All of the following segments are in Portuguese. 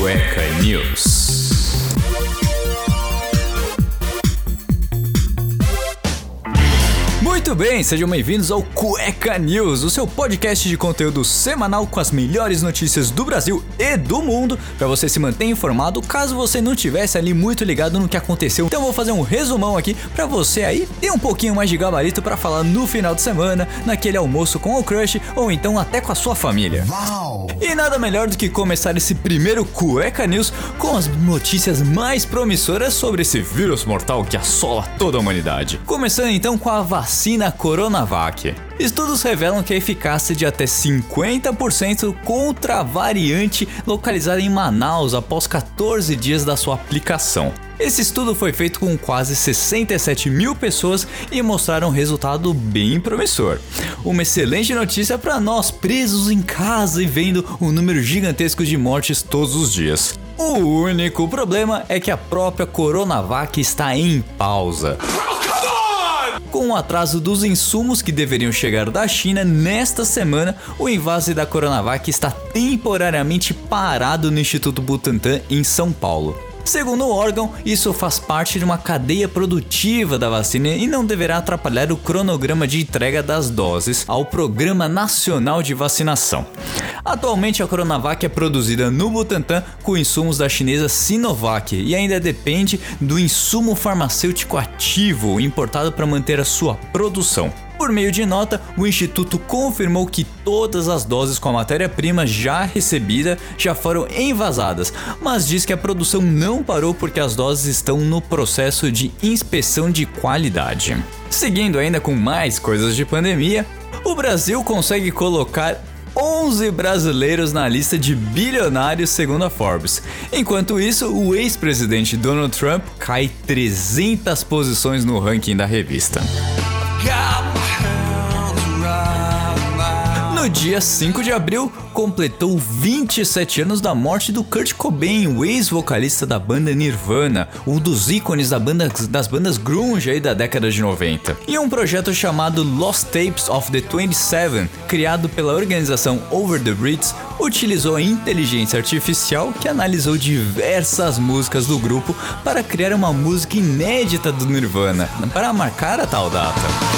Cueca News. Muito bem, sejam bem-vindos ao Cueca News, o seu podcast de conteúdo semanal com as melhores notícias do Brasil e do mundo, para você se manter informado caso você não tivesse ali muito ligado no que aconteceu. Então vou fazer um resumão aqui para você aí ter um pouquinho mais de gabarito para falar no final de semana, naquele almoço com o crush ou então até com a sua família. Uau! E nada melhor do que começar esse primeiro Cueca News com as notícias mais promissoras sobre esse vírus mortal que assola toda a humanidade. Começando então com a vacina Coronavac. Estudos revelam que a eficácia de até 50% contra a variante localizada em Manaus após 14 dias da sua aplicação. Esse estudo foi feito com quase 67 mil pessoas e mostraram um resultado bem promissor. Uma excelente notícia para nós presos em casa e vendo um número gigantesco de mortes todos os dias. O único problema é que a própria Coronavac está em pausa. Com o atraso dos insumos que deveriam chegar da China nesta semana, o invase da Coronavac está temporariamente parado no Instituto Butantan em São Paulo. Segundo o órgão, isso faz parte de uma cadeia produtiva da vacina e não deverá atrapalhar o cronograma de entrega das doses ao Programa Nacional de Vacinação. Atualmente, a Coronavac é produzida no Butantan com insumos da chinesa Sinovac e ainda depende do insumo farmacêutico ativo importado para manter a sua produção. Por meio de nota, o instituto confirmou que todas as doses com a matéria-prima já recebida já foram envasadas, mas diz que a produção não parou porque as doses estão no processo de inspeção de qualidade. Seguindo ainda com mais coisas de pandemia, o Brasil consegue colocar 11 brasileiros na lista de bilionários segundo a Forbes. Enquanto isso, o ex-presidente Donald Trump cai 300 posições no ranking da revista. No dia 5 de abril, completou 27 anos da morte do Kurt Cobain, o ex-vocalista da banda Nirvana, um dos ícones da banda, das bandas grunge aí da década de 90. E um projeto chamado Lost Tapes of the 27, criado pela organização Over the Bridge, utilizou a inteligência artificial que analisou diversas músicas do grupo para criar uma música inédita do Nirvana, para marcar a tal data.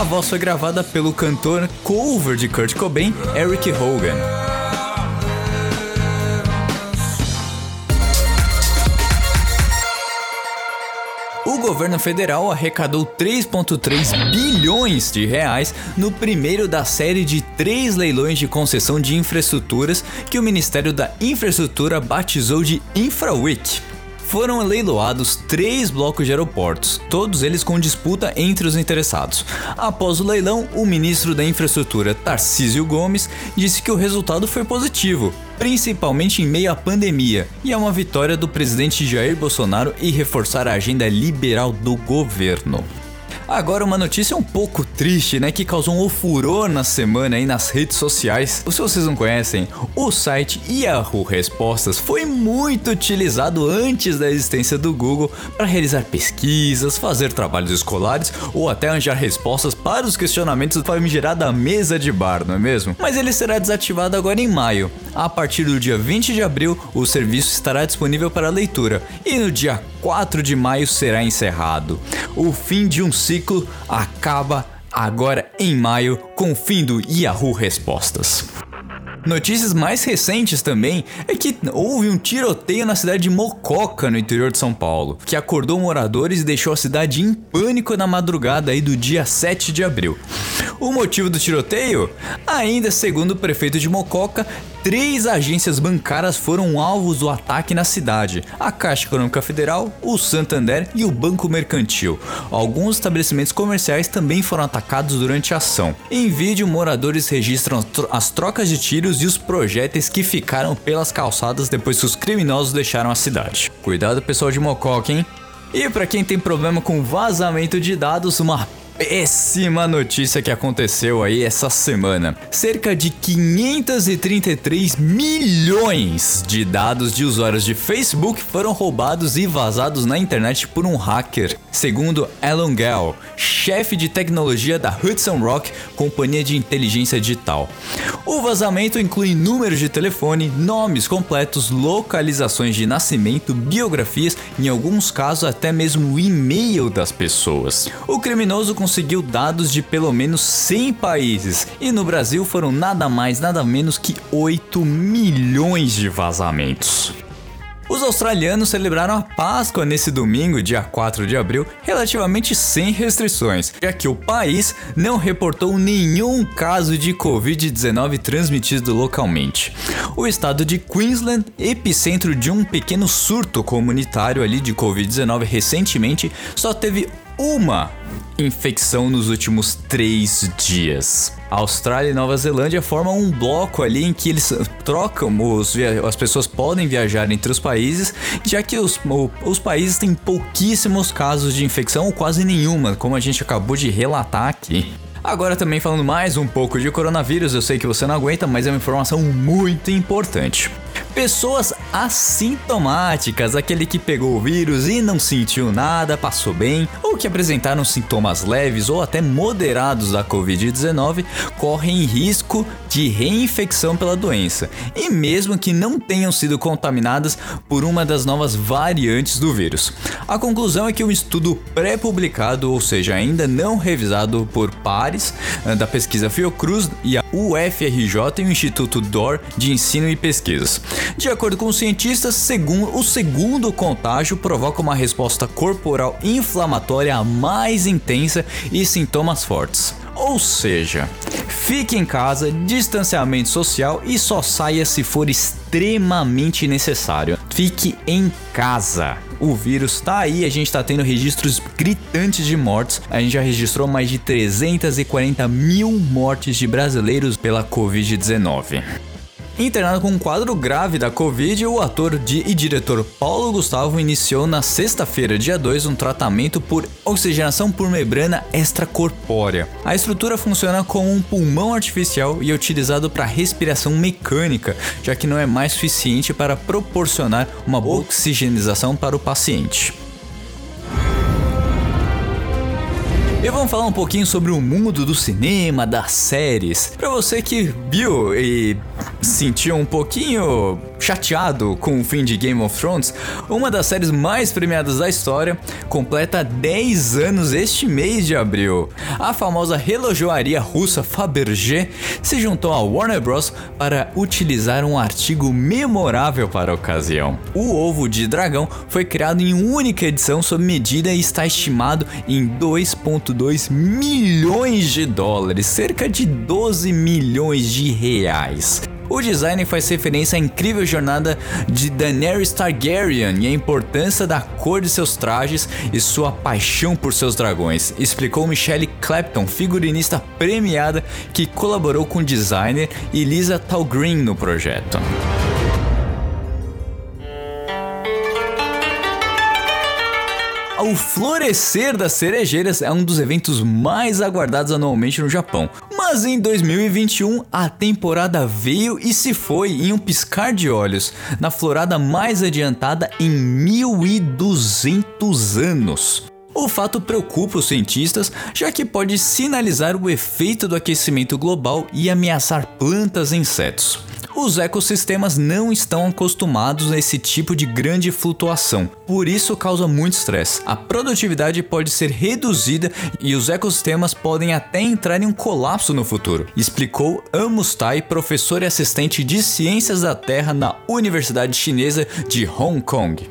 A voz foi gravada pelo cantor cover de Kurt Cobain, Eric Hogan. O governo federal arrecadou 3,3 bilhões de reais no primeiro da série de três leilões de concessão de infraestruturas que o Ministério da Infraestrutura batizou de InfraWeek foram leiloados três blocos de aeroportos, todos eles com disputa entre os interessados. Após o leilão, o ministro da Infraestrutura, Tarcísio Gomes, disse que o resultado foi positivo, principalmente em meio à pandemia, e é uma vitória do presidente Jair Bolsonaro e reforçar a agenda liberal do governo. Agora uma notícia um pouco triste, né, que causou um furor na semana aí nas redes sociais. Se vocês não conhecem, o site Yahoo Respostas foi muito utilizado antes da existência do Google para realizar pesquisas, fazer trabalhos escolares ou até arranjar respostas para os questionamentos da mesa de bar, não é mesmo? Mas ele será desativado agora em maio. A partir do dia 20 de abril, o serviço estará disponível para leitura e no dia 4 de maio será encerrado. O fim de um ciclo acaba agora em maio com o fim do Yahoo Respostas. Notícias mais recentes também é que houve um tiroteio na cidade de Mococa, no interior de São Paulo, que acordou moradores e deixou a cidade em pânico na madrugada aí do dia 7 de abril. O motivo do tiroteio? Ainda segundo o prefeito de Mococa, três agências bancárias foram alvos do ataque na cidade: a Caixa Econômica Federal, o Santander e o Banco Mercantil. Alguns estabelecimentos comerciais também foram atacados durante a ação. Em vídeo, moradores registram as trocas de tiros e os projéteis que ficaram pelas calçadas depois que os criminosos deixaram a cidade. Cuidado, pessoal de Mococa, hein? E para quem tem problema com vazamento de dados, uma péssima notícia que aconteceu aí essa semana. Cerca de 533 milhões de dados de usuários de Facebook foram roubados e vazados na internet por um hacker, segundo Alan Gell, chefe de tecnologia da Hudson Rock, companhia de inteligência digital. O vazamento inclui números de telefone, nomes completos, localizações de nascimento, biografias em alguns casos até mesmo o e-mail das pessoas. O criminoso conseguiu dados de pelo menos 100 países e no Brasil foram nada mais nada menos que 8 milhões de vazamentos. Os australianos celebraram a Páscoa nesse domingo, dia 4 de abril, relativamente sem restrições, já que o país não reportou nenhum caso de Covid-19 transmitido localmente. O estado de Queensland, epicentro de um pequeno surto comunitário ali de Covid-19 recentemente, só teve uma infecção nos últimos três dias. A Austrália e Nova Zelândia formam um bloco ali em que eles trocam, os, as pessoas podem viajar entre os países, já que os, os países têm pouquíssimos casos de infecção ou quase nenhuma, como a gente acabou de relatar aqui. Agora também falando mais um pouco de coronavírus, eu sei que você não aguenta, mas é uma informação muito importante. Pessoas assintomáticas, aquele que pegou o vírus e não sentiu nada, passou bem, ou que apresentaram sintomas leves ou até moderados da Covid-19, correm risco de reinfecção pela doença, e mesmo que não tenham sido contaminadas por uma das novas variantes do vírus. A conclusão é que um estudo pré-publicado, ou seja, ainda não revisado por pares eh, da pesquisa Fiocruz e a UFRJ e o Instituto DOR de Ensino e Pesquisas. De acordo com os cientistas, segundo, o segundo contágio provoca uma resposta corporal inflamatória mais intensa e sintomas fortes. Ou seja, fique em casa, distanciamento social e só saia se for extremamente necessário. Fique em casa. O vírus está aí, a gente está tendo registros gritantes de mortes. A gente já registrou mais de 340 mil mortes de brasileiros pela Covid-19. Internado com um quadro grave da Covid, o ator de, e diretor Paulo Gustavo iniciou na sexta-feira, dia 2, um tratamento por oxigenação por membrana extracorpórea. A estrutura funciona como um pulmão artificial e é utilizado para respiração mecânica, já que não é mais suficiente para proporcionar uma boa oxigenização para o paciente. E vamos falar um pouquinho sobre o mundo do cinema, das séries. Para você que viu e sentiu um pouquinho chateado com o fim de Game of Thrones, uma das séries mais premiadas da história completa 10 anos este mês de abril. A famosa relojoaria russa Fabergé se juntou à Warner Bros. para utilizar um artigo memorável para a ocasião. O ovo de dragão foi criado em única edição sob medida e está estimado em 2,2 milhões de dólares, cerca de 12 milhões de reais. O design faz referência à incrível jornada de Daenerys Targaryen e a importância da cor de seus trajes e sua paixão por seus dragões, explicou Michelle Clapton, figurinista premiada que colaborou com o designer e Lisa Talgreen no projeto. O florescer das cerejeiras é um dos eventos mais aguardados anualmente no Japão. Mas em 2021, a temporada veio e se foi em um piscar de olhos, na florada mais adiantada em 1200 anos. O fato preocupa os cientistas, já que pode sinalizar o efeito do aquecimento global e ameaçar plantas e insetos. Os ecossistemas não estão acostumados a esse tipo de grande flutuação, por isso causa muito estresse. A produtividade pode ser reduzida e os ecossistemas podem até entrar em um colapso no futuro, explicou Amos Tai, professor e assistente de Ciências da Terra na Universidade Chinesa de Hong Kong.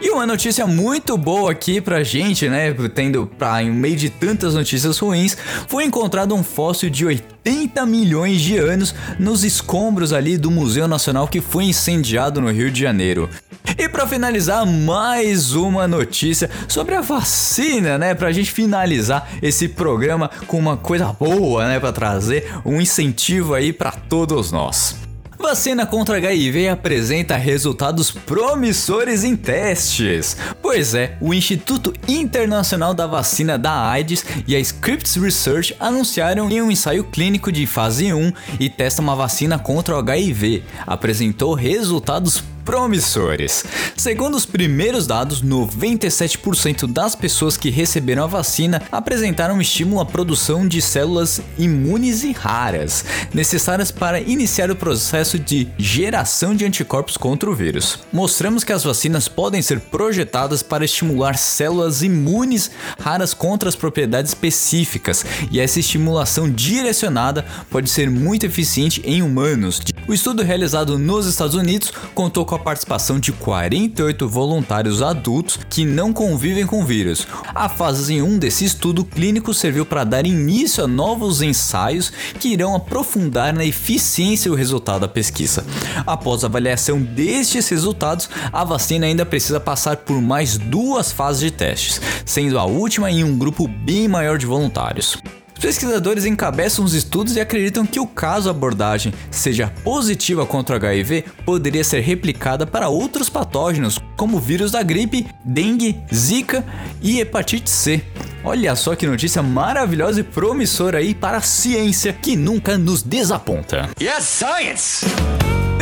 E uma notícia muito boa aqui pra gente, né? Tendo pra, em meio de tantas notícias ruins, foi encontrado um fóssil de 80 milhões de anos nos escombros ali do Museu Nacional que foi incendiado no Rio de Janeiro. E para finalizar, mais uma notícia sobre a vacina, né? Pra gente finalizar esse programa com uma coisa boa, né? Pra trazer um incentivo aí para todos nós. Vacina contra HIV apresenta resultados promissores em testes. Pois é, o Instituto Internacional da Vacina da AIDS e a Scripps Research anunciaram em um ensaio clínico de fase 1 e testa uma vacina contra o HIV. Apresentou resultados promissores. Segundo os primeiros dados, 97% das pessoas que receberam a vacina apresentaram um estímulo à produção de células imunes e raras, necessárias para iniciar o processo de geração de anticorpos contra o vírus. Mostramos que as vacinas podem ser projetadas para estimular células imunes raras contra as propriedades específicas, e essa estimulação direcionada pode ser muito eficiente em humanos. O estudo realizado nos Estados Unidos contou com a participação de 48 voluntários adultos que não convivem com vírus. A fase 1 desse estudo clínico serviu para dar início a novos ensaios que irão aprofundar na eficiência o resultado da pesquisa. Após a avaliação destes resultados, a vacina ainda precisa passar por mais duas fases de testes, sendo a última em um grupo bem maior de voluntários. Os pesquisadores encabeçam os estudos e acreditam que o caso abordagem seja positiva contra o HIV poderia ser replicada para outros patógenos, como o vírus da gripe, dengue, zika e hepatite C. Olha só que notícia maravilhosa e promissora aí para a ciência que nunca nos desaponta. Yes, science!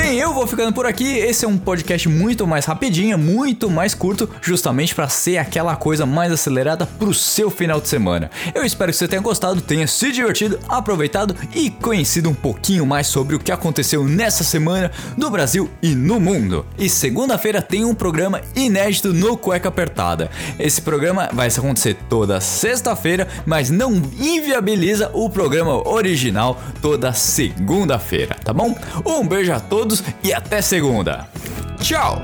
Bem, eu vou ficando por aqui. Esse é um podcast muito mais rapidinho, muito mais curto, justamente para ser aquela coisa mais acelerada pro seu final de semana. Eu espero que você tenha gostado, tenha se divertido, aproveitado e conhecido um pouquinho mais sobre o que aconteceu nessa semana no Brasil e no mundo. E segunda-feira tem um programa inédito no Cueca Apertada. Esse programa vai acontecer toda sexta-feira, mas não inviabiliza o programa original toda segunda-feira, tá bom? Um beijo a todos todos e até segunda. Tchau!